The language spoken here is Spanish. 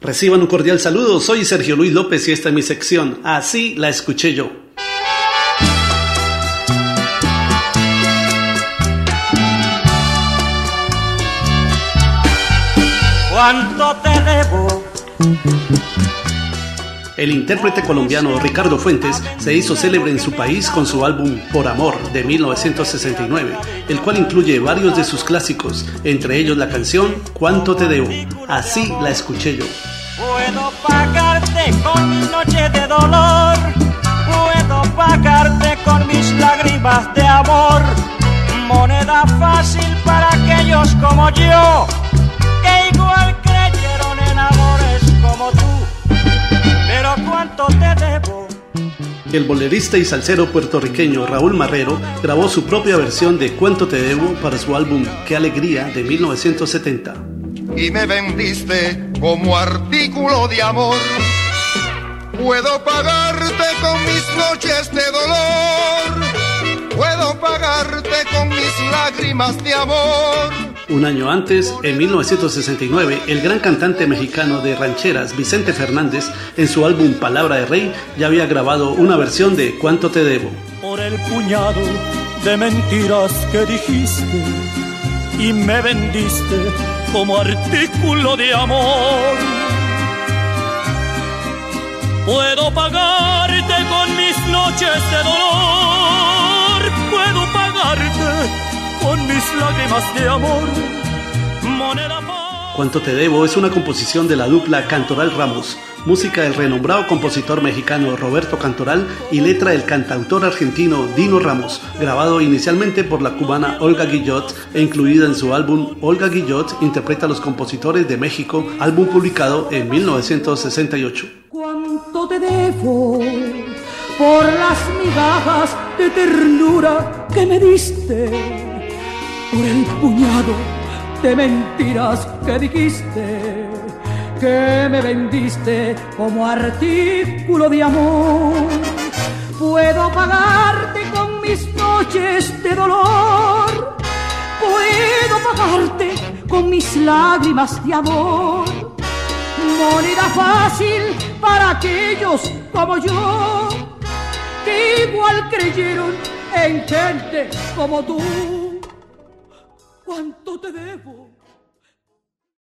Reciban un cordial saludo, soy Sergio Luis López y esta es mi sección, así la escuché yo. ¿Cuánto te debo? El intérprete colombiano Ricardo Fuentes se hizo célebre en su país con su álbum Por Amor de 1969, el cual incluye varios de sus clásicos, entre ellos la canción Cuánto te debo. Así la escuché yo. Puedo pagarte con mis noches de dolor, puedo pagarte con mis lágrimas de amor, moneda fácil para aquellos como yo, cuánto te debo. El bolerista y salsero puertorriqueño Raúl Marrero grabó su propia versión de Cuánto te debo para su álbum Qué alegría de 1970. Y me vendiste como artículo de amor. Puedo pagarte con mis noches de dolor. Puedo pagarte con mis lágrimas de amor. Un año antes, en 1969, el gran cantante mexicano de rancheras Vicente Fernández, en su álbum Palabra de Rey, ya había grabado una versión de Cuánto te debo. Por el puñado de mentiras que dijiste y me vendiste como artículo de amor. Puedo pagarte con mis noches de dolor, mis lágrimas de amor. Moneda Cuánto te debo es una composición de la dupla Cantoral Ramos, música del renombrado compositor mexicano Roberto Cantoral y letra del cantautor argentino Dino Ramos, grabado inicialmente por la cubana Olga Guillot e incluida en su álbum Olga Guillot interpreta a los compositores de México, álbum publicado en 1968. ¿Cuánto te debo por las migajas de ternura que me diste? Por el puñado de mentiras que dijiste, que me vendiste como artículo de amor. Puedo pagarte con mis noches de dolor, puedo pagarte con mis lágrimas de amor. Moneda fácil para aquellos como yo, que igual creyeron en gente como tú. ¿Cuánto te debo?